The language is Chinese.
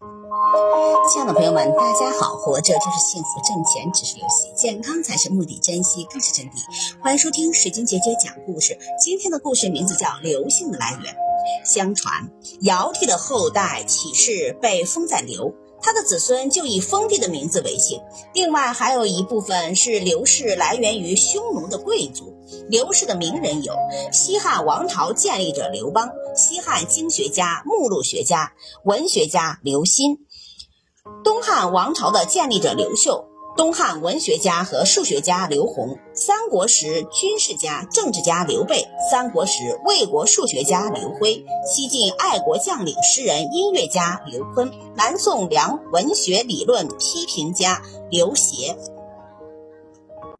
亲爱的朋友们，大家好！活着就是幸福，挣钱只是游戏，健康才是目的，珍惜更是真谛。欢迎收听水晶姐姐讲故事。今天的故事名字叫《刘姓的来源》。相传尧帝的后代启氏被封在刘，他的子孙就以封地的名字为姓。另外还有一部分是刘氏来源于匈奴的贵族。刘氏的名人有西汉王朝建立者刘邦、西汉经学家、目录学家、文学家刘歆。东汉王朝的建立者刘秀，东汉文学家和数学家刘宏，三国时军事家、政治家刘备，三国时魏国数学家刘辉，西晋爱国将领、诗人、音乐家刘琨，南宋梁文学理论批评家刘勰。